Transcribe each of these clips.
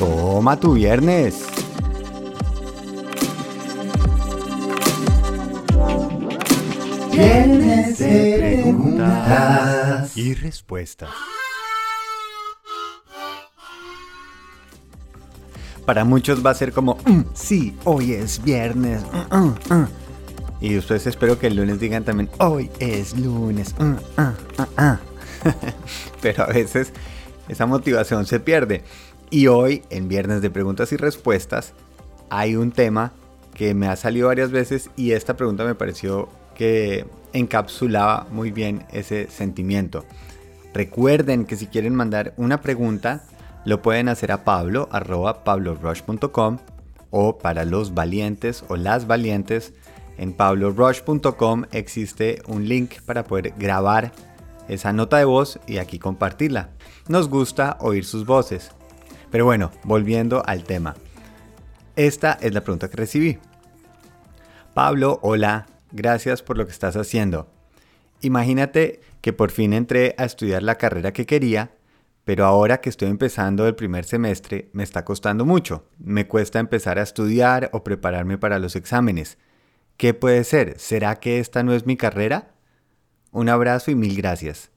Toma tu viernes. Viernes de preguntas y respuestas. Para muchos va a ser como, "Mm, sí, hoy es viernes. mm, mm, mm". Y ustedes espero que el lunes digan también, hoy es lunes. mm, ah, ah, ah". Pero a veces esa motivación se pierde. Y hoy, en Viernes de Preguntas y Respuestas, hay un tema que me ha salido varias veces y esta pregunta me pareció que encapsulaba muy bien ese sentimiento. Recuerden que si quieren mandar una pregunta, lo pueden hacer a pablo arroba pablorush.com o para los valientes o las valientes en pablorush.com existe un link para poder grabar esa nota de voz y aquí compartirla. Nos gusta oír sus voces. Pero bueno, volviendo al tema. Esta es la pregunta que recibí. Pablo, hola, gracias por lo que estás haciendo. Imagínate que por fin entré a estudiar la carrera que quería, pero ahora que estoy empezando el primer semestre me está costando mucho. Me cuesta empezar a estudiar o prepararme para los exámenes. ¿Qué puede ser? ¿Será que esta no es mi carrera? Un abrazo y mil gracias.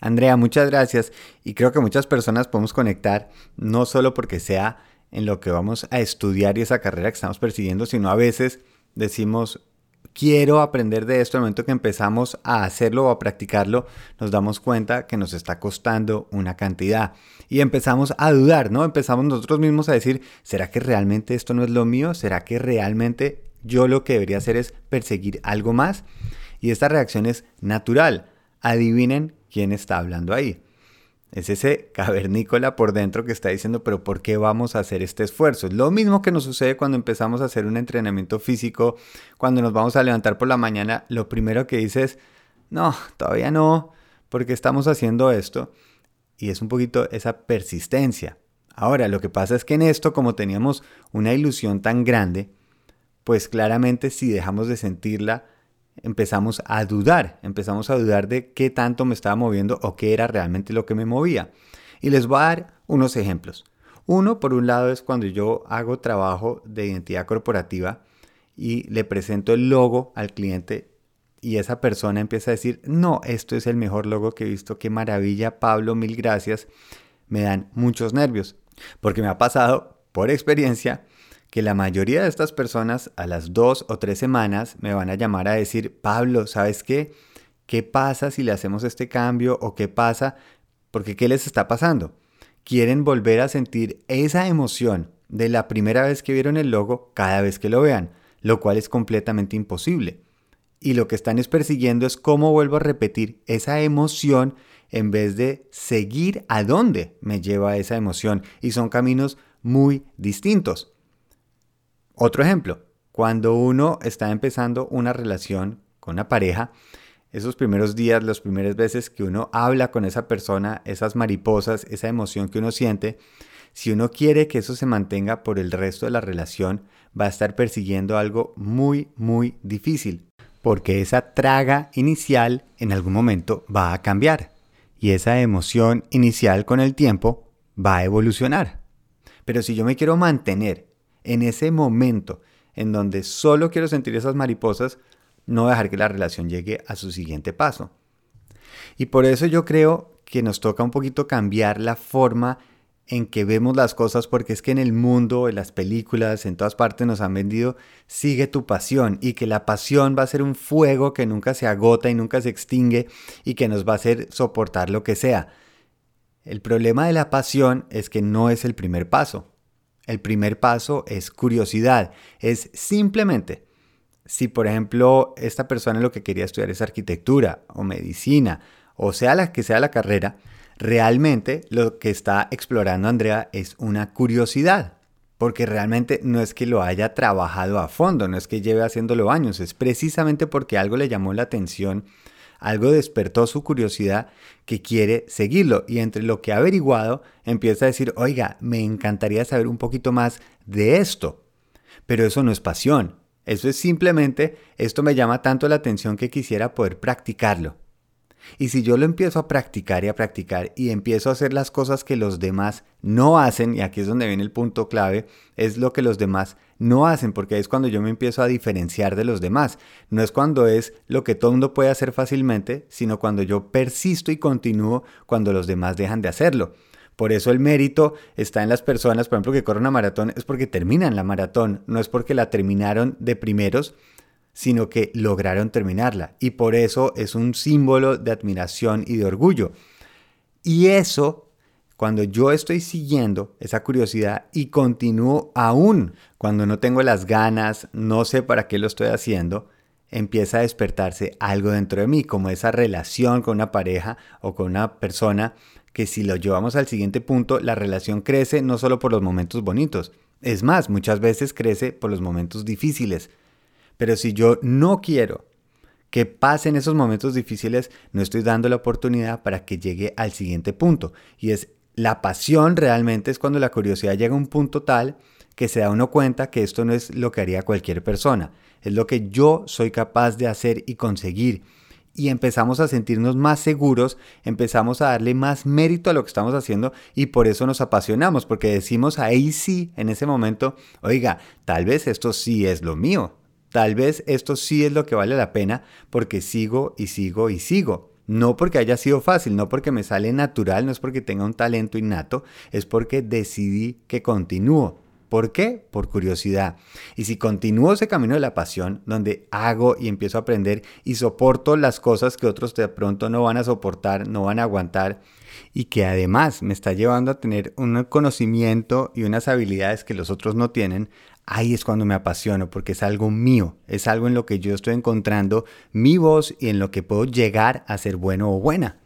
Andrea, muchas gracias y creo que muchas personas podemos conectar no solo porque sea en lo que vamos a estudiar y esa carrera que estamos persiguiendo, sino a veces decimos, quiero aprender de esto, al momento que empezamos a hacerlo o a practicarlo, nos damos cuenta que nos está costando una cantidad. Y empezamos a dudar, ¿no? Empezamos nosotros mismos a decir, ¿será que realmente esto no es lo mío? ¿Será que realmente yo lo que debería hacer es perseguir algo más? Y esta reacción es natural. Adivinen quién está hablando ahí. Es ese cavernícola por dentro que está diciendo, pero ¿por qué vamos a hacer este esfuerzo? Es lo mismo que nos sucede cuando empezamos a hacer un entrenamiento físico, cuando nos vamos a levantar por la mañana, lo primero que dices, no, todavía no, porque estamos haciendo esto. Y es un poquito esa persistencia. Ahora, lo que pasa es que en esto, como teníamos una ilusión tan grande, pues claramente si dejamos de sentirla, empezamos a dudar, empezamos a dudar de qué tanto me estaba moviendo o qué era realmente lo que me movía. Y les voy a dar unos ejemplos. Uno, por un lado, es cuando yo hago trabajo de identidad corporativa y le presento el logo al cliente y esa persona empieza a decir, no, esto es el mejor logo que he visto, qué maravilla, Pablo, mil gracias. Me dan muchos nervios, porque me ha pasado, por experiencia, que la mayoría de estas personas a las dos o tres semanas me van a llamar a decir, Pablo, ¿sabes qué? ¿Qué pasa si le hacemos este cambio o qué pasa? Porque ¿qué les está pasando? Quieren volver a sentir esa emoción de la primera vez que vieron el logo cada vez que lo vean, lo cual es completamente imposible. Y lo que están es persiguiendo es cómo vuelvo a repetir esa emoción en vez de seguir a dónde me lleva esa emoción. Y son caminos muy distintos. Otro ejemplo, cuando uno está empezando una relación con una pareja, esos primeros días, las primeras veces que uno habla con esa persona, esas mariposas, esa emoción que uno siente, si uno quiere que eso se mantenga por el resto de la relación, va a estar persiguiendo algo muy, muy difícil, porque esa traga inicial en algún momento va a cambiar y esa emoción inicial con el tiempo va a evolucionar. Pero si yo me quiero mantener en ese momento en donde solo quiero sentir esas mariposas, no dejar que la relación llegue a su siguiente paso. Y por eso yo creo que nos toca un poquito cambiar la forma en que vemos las cosas porque es que en el mundo, en las películas, en todas partes nos han vendido sigue tu pasión y que la pasión va a ser un fuego que nunca se agota y nunca se extingue y que nos va a hacer soportar lo que sea. El problema de la pasión es que no es el primer paso. El primer paso es curiosidad. Es simplemente, si por ejemplo esta persona lo que quería estudiar es arquitectura o medicina, o sea la que sea la carrera, realmente lo que está explorando Andrea es una curiosidad. Porque realmente no es que lo haya trabajado a fondo, no es que lleve haciéndolo años, es precisamente porque algo le llamó la atención algo despertó su curiosidad que quiere seguirlo y entre lo que ha averiguado empieza a decir, oiga, me encantaría saber un poquito más de esto. Pero eso no es pasión, eso es simplemente, esto me llama tanto la atención que quisiera poder practicarlo. Y si yo lo empiezo a practicar y a practicar y empiezo a hacer las cosas que los demás no hacen, y aquí es donde viene el punto clave, es lo que los demás no hacen, porque es cuando yo me empiezo a diferenciar de los demás. No es cuando es lo que todo mundo puede hacer fácilmente, sino cuando yo persisto y continúo cuando los demás dejan de hacerlo. Por eso el mérito está en las personas, por ejemplo, que corren una maratón, es porque terminan la maratón, no es porque la terminaron de primeros, sino que lograron terminarla. Y por eso es un símbolo de admiración y de orgullo. Y eso, cuando yo estoy siguiendo esa curiosidad y continúo aún cuando no tengo las ganas, no sé para qué lo estoy haciendo, empieza a despertarse algo dentro de mí, como esa relación con una pareja o con una persona que si lo llevamos al siguiente punto, la relación crece no solo por los momentos bonitos, es más, muchas veces crece por los momentos difíciles, pero si yo no quiero que pasen esos momentos difíciles, no estoy dando la oportunidad para que llegue al siguiente punto. Y es la pasión realmente es cuando la curiosidad llega a un punto tal que se da uno cuenta que esto no es lo que haría cualquier persona, es lo que yo soy capaz de hacer y conseguir. Y empezamos a sentirnos más seguros, empezamos a darle más mérito a lo que estamos haciendo y por eso nos apasionamos, porque decimos ahí sí, en ese momento, oiga, tal vez esto sí es lo mío, Tal vez esto sí es lo que vale la pena porque sigo y sigo y sigo. No porque haya sido fácil, no porque me sale natural, no es porque tenga un talento innato, es porque decidí que continúo. ¿Por qué? Por curiosidad. Y si continúo ese camino de la pasión, donde hago y empiezo a aprender y soporto las cosas que otros de pronto no van a soportar, no van a aguantar, y que además me está llevando a tener un conocimiento y unas habilidades que los otros no tienen, ahí es cuando me apasiono porque es algo mío, es algo en lo que yo estoy encontrando mi voz y en lo que puedo llegar a ser bueno o buena.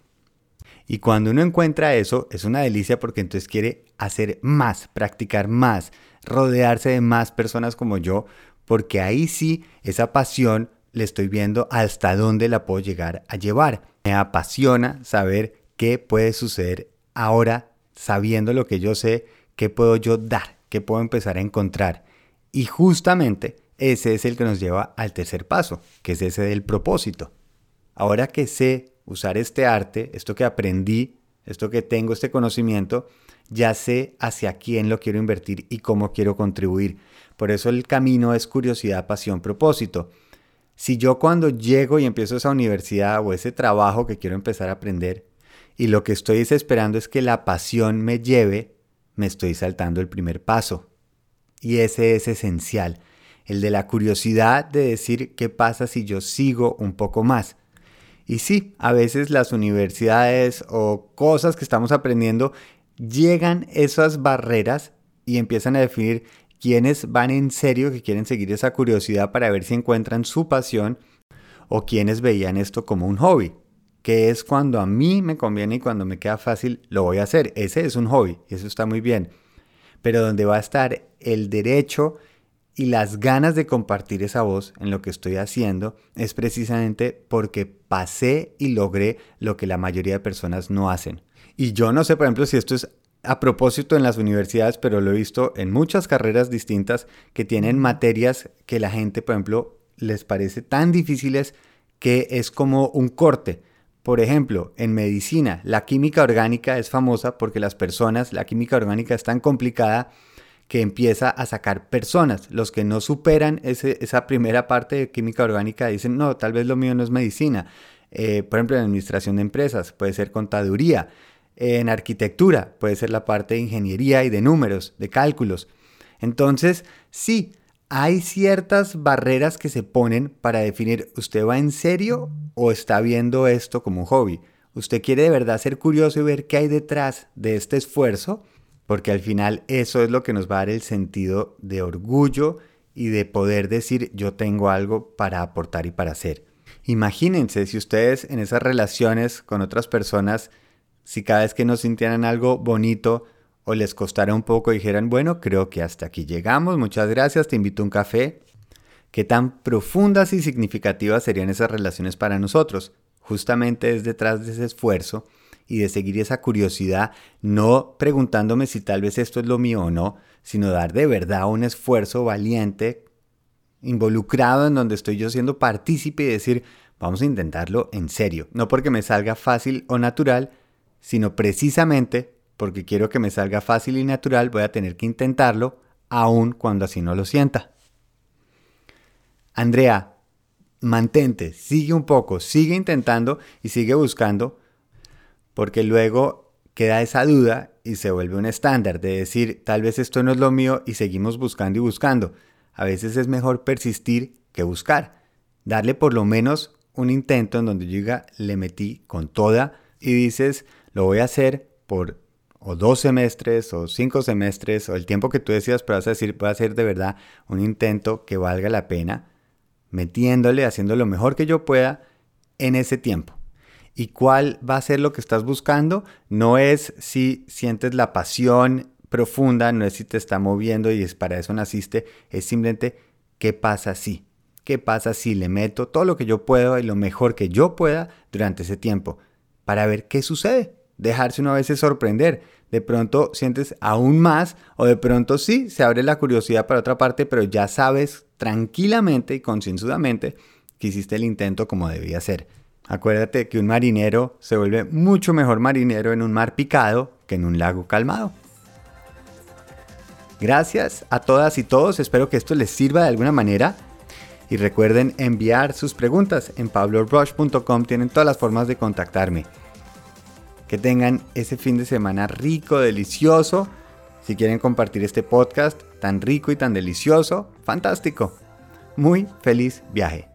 Y cuando uno encuentra eso, es una delicia porque entonces quiere hacer más, practicar más, rodearse de más personas como yo, porque ahí sí esa pasión le estoy viendo hasta dónde la puedo llegar a llevar. Me apasiona saber qué puede suceder ahora, sabiendo lo que yo sé, qué puedo yo dar, qué puedo empezar a encontrar. Y justamente ese es el que nos lleva al tercer paso, que es ese del propósito. Ahora que sé usar este arte, esto que aprendí, esto que tengo, este conocimiento, ya sé hacia quién lo quiero invertir y cómo quiero contribuir. Por eso el camino es curiosidad, pasión, propósito. Si yo cuando llego y empiezo esa universidad o ese trabajo que quiero empezar a aprender y lo que estoy esperando es que la pasión me lleve, me estoy saltando el primer paso. Y ese es esencial, el de la curiosidad de decir qué pasa si yo sigo un poco más. Y sí, a veces las universidades o cosas que estamos aprendiendo llegan esas barreras y empiezan a definir quiénes van en serio que quieren seguir esa curiosidad para ver si encuentran su pasión o quienes veían esto como un hobby, que es cuando a mí me conviene y cuando me queda fácil lo voy a hacer. Ese es un hobby y eso está muy bien pero donde va a estar el derecho y las ganas de compartir esa voz en lo que estoy haciendo es precisamente porque pasé y logré lo que la mayoría de personas no hacen. Y yo no sé, por ejemplo, si esto es a propósito en las universidades, pero lo he visto en muchas carreras distintas que tienen materias que la gente, por ejemplo, les parece tan difíciles que es como un corte. Por ejemplo, en medicina, la química orgánica es famosa porque las personas, la química orgánica es tan complicada que empieza a sacar personas. Los que no superan esa primera parte de química orgánica dicen, no, tal vez lo mío no es medicina. Eh, por ejemplo, en administración de empresas, puede ser contaduría. En arquitectura, puede ser la parte de ingeniería y de números, de cálculos. Entonces, sí, hay ciertas barreras que se ponen para definir, ¿usted va en serio o está viendo esto como un hobby? ¿Usted quiere de verdad ser curioso y ver qué hay detrás de este esfuerzo? Porque al final eso es lo que nos va a dar el sentido de orgullo y de poder decir yo tengo algo para aportar y para hacer. Imagínense si ustedes en esas relaciones con otras personas, si cada vez que no sintieran algo bonito, o les costara un poco dijeran, bueno, creo que hasta aquí llegamos, muchas gracias, te invito a un café. ¿Qué tan profundas y significativas serían esas relaciones para nosotros? Justamente es detrás de ese esfuerzo y de seguir esa curiosidad, no preguntándome si tal vez esto es lo mío o no, sino dar de verdad un esfuerzo valiente, involucrado en donde estoy yo siendo partícipe y decir, Vamos a intentarlo en serio. No porque me salga fácil o natural, sino precisamente porque quiero que me salga fácil y natural, voy a tener que intentarlo aun cuando así no lo sienta. Andrea, mantente, sigue un poco, sigue intentando y sigue buscando, porque luego queda esa duda y se vuelve un estándar de decir, tal vez esto no es lo mío y seguimos buscando y buscando. A veces es mejor persistir que buscar. Darle por lo menos un intento en donde yo diga, le metí con toda y dices, lo voy a hacer por o dos semestres o cinco semestres o el tiempo que tú decidas, pero vas a decir, voy a hacer de verdad un intento que valga la pena, metiéndole, haciendo lo mejor que yo pueda en ese tiempo. ¿Y cuál va a ser lo que estás buscando? No es si sientes la pasión profunda, no es si te está moviendo y es para eso naciste, es simplemente qué pasa si. ¿Qué pasa si le meto todo lo que yo puedo y lo mejor que yo pueda durante ese tiempo? Para ver qué sucede dejarse una vez sorprender. De pronto sientes aún más o de pronto sí, se abre la curiosidad para otra parte, pero ya sabes tranquilamente y concienzudamente que hiciste el intento como debía ser. Acuérdate que un marinero se vuelve mucho mejor marinero en un mar picado que en un lago calmado. Gracias a todas y todos, espero que esto les sirva de alguna manera. Y recuerden enviar sus preguntas en pablorush.com, tienen todas las formas de contactarme. Que tengan ese fin de semana rico, delicioso. Si quieren compartir este podcast tan rico y tan delicioso, fantástico. Muy feliz viaje.